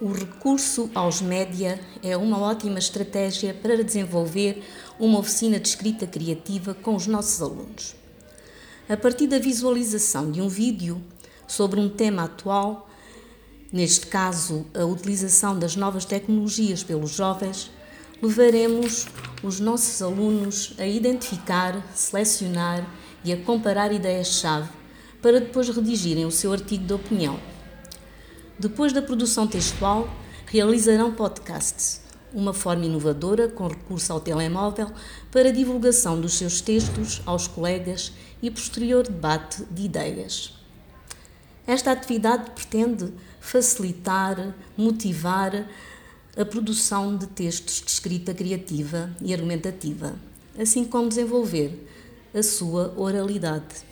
o recurso aos média é uma ótima estratégia para desenvolver uma oficina de escrita criativa com os nossos alunos. A partir da visualização de um vídeo sobre um tema atual, neste caso a utilização das novas tecnologias pelos jovens, levaremos os nossos alunos a identificar, selecionar e a comparar ideias-chave para depois redigirem o seu artigo de opinião. Depois da produção textual, realizarão podcasts, uma forma inovadora com recurso ao telemóvel para divulgação dos seus textos aos colegas e posterior debate de ideias. Esta atividade pretende facilitar, motivar a produção de textos de escrita criativa e argumentativa, assim como desenvolver a sua oralidade.